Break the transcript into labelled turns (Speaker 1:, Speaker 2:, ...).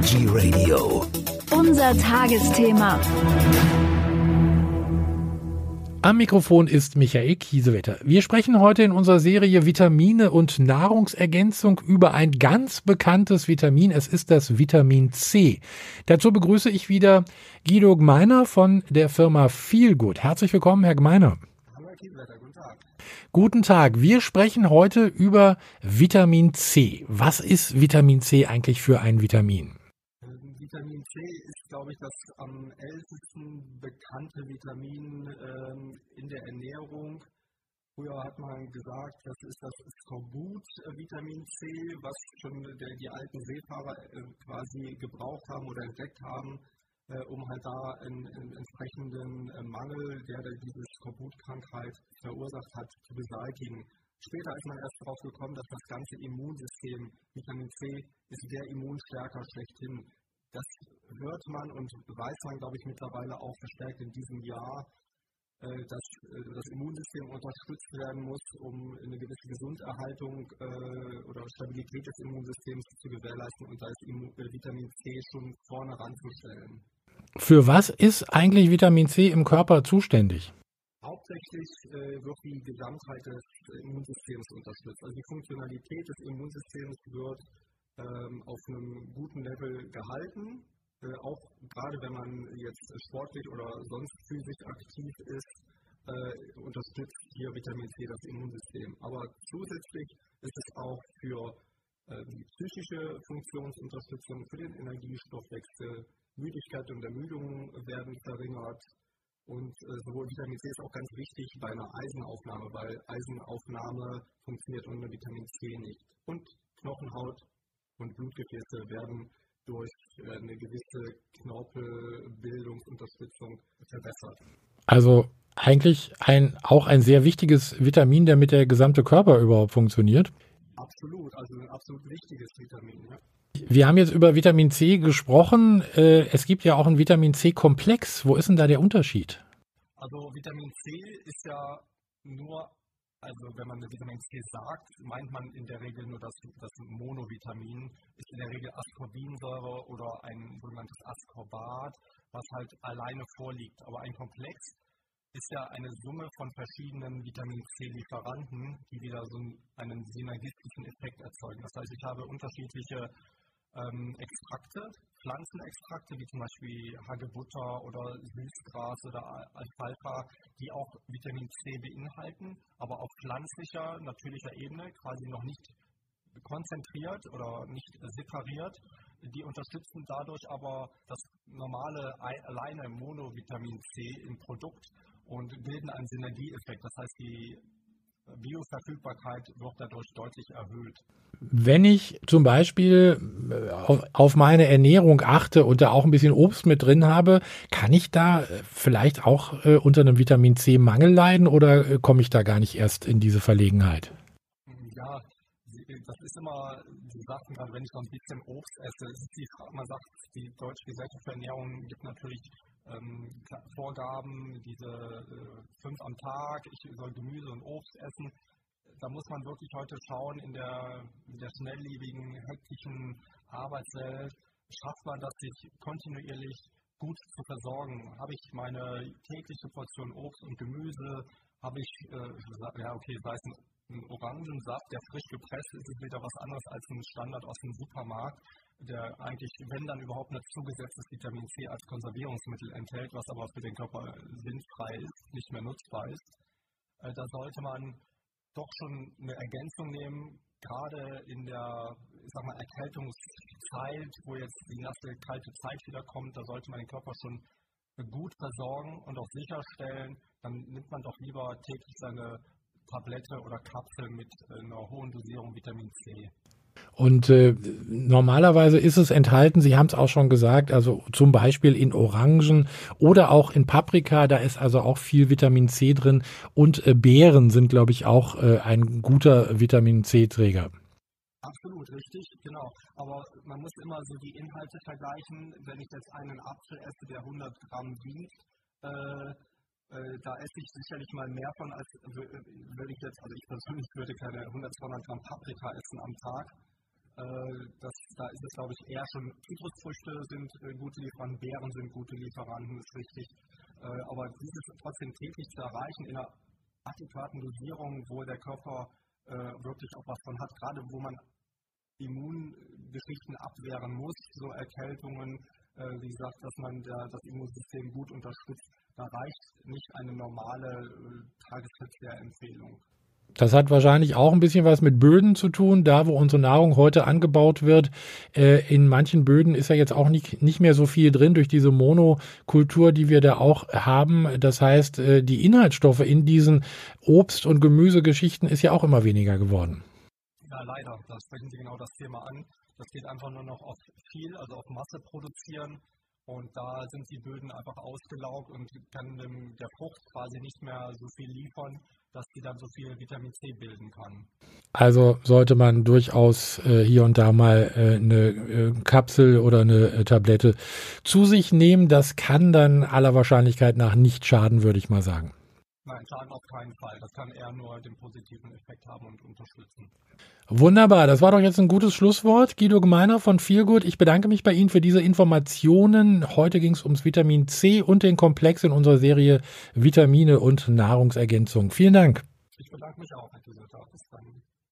Speaker 1: Energy Radio.
Speaker 2: Unser Tagesthema.
Speaker 3: Am Mikrofon ist Michael Kiesewetter. Wir sprechen heute in unserer Serie Vitamine und Nahrungsergänzung über ein ganz bekanntes Vitamin. Es ist das Vitamin C. Dazu begrüße ich wieder Guido Gmeiner von der Firma Feelgood. Herzlich willkommen, Herr Gmeiner. Hallo, Herr Kiesewetter. Guten Tag. Guten Tag. Wir sprechen heute über Vitamin C. Was ist Vitamin C eigentlich für ein Vitamin?
Speaker 4: Vitamin C ist, glaube ich, das am ältesten bekannte Vitamin ähm, in der Ernährung. Früher hat man gesagt, das ist das Skorbut-Vitamin C, was schon der, die alten Seefahrer äh, quasi gebraucht haben oder entdeckt haben, äh, um halt da einen, entsprechenden äh, Mangel, der, der diese Skorbut-Krankheit verursacht hat, zu beseitigen. Später ist man erst darauf gekommen, dass das ganze Immunsystem, Vitamin C, ist der Immunstärker schlechthin. Das hört man und weiß man, glaube ich, mittlerweile auch verstärkt in diesem Jahr, äh, dass äh, das Immunsystem unterstützt werden muss, um eine gewisse Gesunderhaltung äh, oder Stabilität des Immunsystems zu gewährleisten. Und da ist Vitamin C schon vorne ranzustellen.
Speaker 3: Für was ist eigentlich Vitamin C im Körper zuständig?
Speaker 4: Hauptsächlich wird die Gesamtheit des Immunsystems unterstützt. Also die Funktionalität des Immunsystems wird auf einem guten Level gehalten. Äh, auch gerade wenn man jetzt sportlich oder sonst physisch aktiv ist, äh, unterstützt hier Vitamin C das Immunsystem. Aber zusätzlich ist es auch für äh, die psychische Funktionsunterstützung, für den Energiestoffwechsel, Müdigkeit und Ermüdung werden verringert. Und äh, sowohl Vitamin C ist auch ganz wichtig bei einer Eisenaufnahme, weil Eisenaufnahme funktioniert ohne Vitamin C nicht. Und Knochenhaut und Blutgefäße werden durch äh, eine gewisse Knorpelbildungsunterstützung verbessert.
Speaker 3: Also eigentlich ein, auch ein sehr wichtiges Vitamin, damit der gesamte Körper überhaupt funktioniert.
Speaker 4: Absolut, also ein absolut wichtiges Vitamin. Ja.
Speaker 3: Wir haben jetzt über Vitamin C gesprochen. Äh, es gibt ja auch einen Vitamin C-Komplex. Wo ist denn da der Unterschied?
Speaker 4: Also Vitamin C ist ja nur also wenn man Vitamin C sagt, meint man in der Regel nur das, das Monovitamin, ist in der Regel Ascorbinsäure oder ein sogenanntes Ascorbat, was halt alleine vorliegt. Aber ein Komplex ist ja eine Summe von verschiedenen Vitamin C-Lieferanten, die wieder so einen synergistischen Effekt erzeugen. Das heißt, ich habe unterschiedliche ähm, Extrakte, Pflanzenextrakte wie zum Beispiel Hagebutter oder Süßgras oder Alfalfa, die auch Vitamin C beinhalten, aber auf pflanzlicher, natürlicher Ebene quasi noch nicht konzentriert oder nicht separiert. Die unterstützen dadurch aber das normale alleine Monovitamin C im Produkt und bilden einen Synergieeffekt. Das heißt, die Bioverfügbarkeit wird dadurch deutlich erhöht.
Speaker 3: Wenn ich zum Beispiel äh, auf meine Ernährung achte und da auch ein bisschen Obst mit drin habe, kann ich da äh, vielleicht auch äh, unter einem Vitamin C-Mangel leiden oder komme ich da gar nicht erst in diese Verlegenheit?
Speaker 4: Ja, das ist immer, Sie sagten gerade, wenn ich noch ein bisschen Obst esse, die, man sagt, die Deutsche Gesellschaft für Ernährung gibt natürlich ähm, Vorgaben, diese äh, fünf am Tag, ich soll Gemüse und Obst essen. Da muss man wirklich heute schauen, in der, in der schnelllebigen, hektischen Arbeitswelt, schafft man das, sich kontinuierlich gut zu versorgen? Habe ich meine tägliche Portion Obst und Gemüse? Habe ich, äh, ja, okay, sei es ein, ein Orangensaft, der frisch gepresst ist, ist wieder was anderes als ein Standard aus dem Supermarkt der eigentlich, wenn dann überhaupt, ein zugesetztes Vitamin C als Konservierungsmittel enthält, was aber für den Körper sinnfrei ist, nicht mehr nutzbar ist. Äh, da sollte man doch schon eine Ergänzung nehmen, gerade in der ich sag mal, Erkältungszeit, wo jetzt die nasse, kalte Zeit wieder kommt, da sollte man den Körper schon gut versorgen und auch sicherstellen, dann nimmt man doch lieber täglich seine Tablette oder Kapsel mit einer hohen Dosierung Vitamin C.
Speaker 3: Und äh, normalerweise ist es enthalten, Sie haben es auch schon gesagt, also zum Beispiel in Orangen oder auch in Paprika, da ist also auch viel Vitamin C drin. Und äh, Beeren sind, glaube ich, auch äh, ein guter Vitamin C-Träger.
Speaker 4: Absolut, richtig, genau. Aber man muss immer so die Inhalte vergleichen. Wenn ich jetzt einen Apfel esse, der 100 Gramm wiegt, äh, äh, da esse ich sicherlich mal mehr von, als würde ich jetzt, also ich persönlich würde keine 100, 200 Gramm Paprika essen am Tag. Das, da ist es, glaube ich, eher schon Zitrusfrüchte sind gute Lieferanten, Beeren sind gute Lieferanten, ist richtig. aber dieses trotzdem täglich zu erreichen in einer adäquaten Dosierung, wo der Körper wirklich auch was von hat, gerade wo man Immungeschichten abwehren muss, so Erkältungen, wie gesagt, dass man das Immunsystem gut unterstützt, da reicht nicht eine normale Tagesverkehrempfehlung.
Speaker 3: Das hat wahrscheinlich auch ein bisschen was mit Böden zu tun. Da, wo unsere Nahrung heute angebaut wird, äh, in manchen Böden ist ja jetzt auch nicht, nicht mehr so viel drin durch diese Monokultur, die wir da auch haben. Das heißt, äh, die Inhaltsstoffe in diesen Obst- und Gemüsegeschichten ist ja auch immer weniger geworden.
Speaker 4: Ja, leider. Da sprechen Sie genau das Thema an. Das geht einfach nur noch auf viel, also auf Masse produzieren. Und da sind die Böden einfach ausgelaugt und können dem, der Frucht quasi nicht mehr so viel liefern, dass sie dann so viel Vitamin C bilden kann.
Speaker 3: Also sollte man durchaus äh, hier und da mal äh, eine äh, Kapsel oder eine äh, Tablette zu sich nehmen. Das kann dann aller Wahrscheinlichkeit nach nicht schaden, würde ich mal sagen.
Speaker 4: Nein, schaden auf keinen Fall. Das kann eher nur den positiven Effekt haben und unterstützen.
Speaker 3: Wunderbar, das war doch jetzt ein gutes Schlusswort. Guido Gemeiner von Feelgood, ich bedanke mich bei Ihnen für diese Informationen. Heute ging es ums Vitamin C und den Komplex in unserer Serie Vitamine und Nahrungsergänzung. Vielen Dank.
Speaker 4: Ich bedanke mich auch, Herr Bis dann.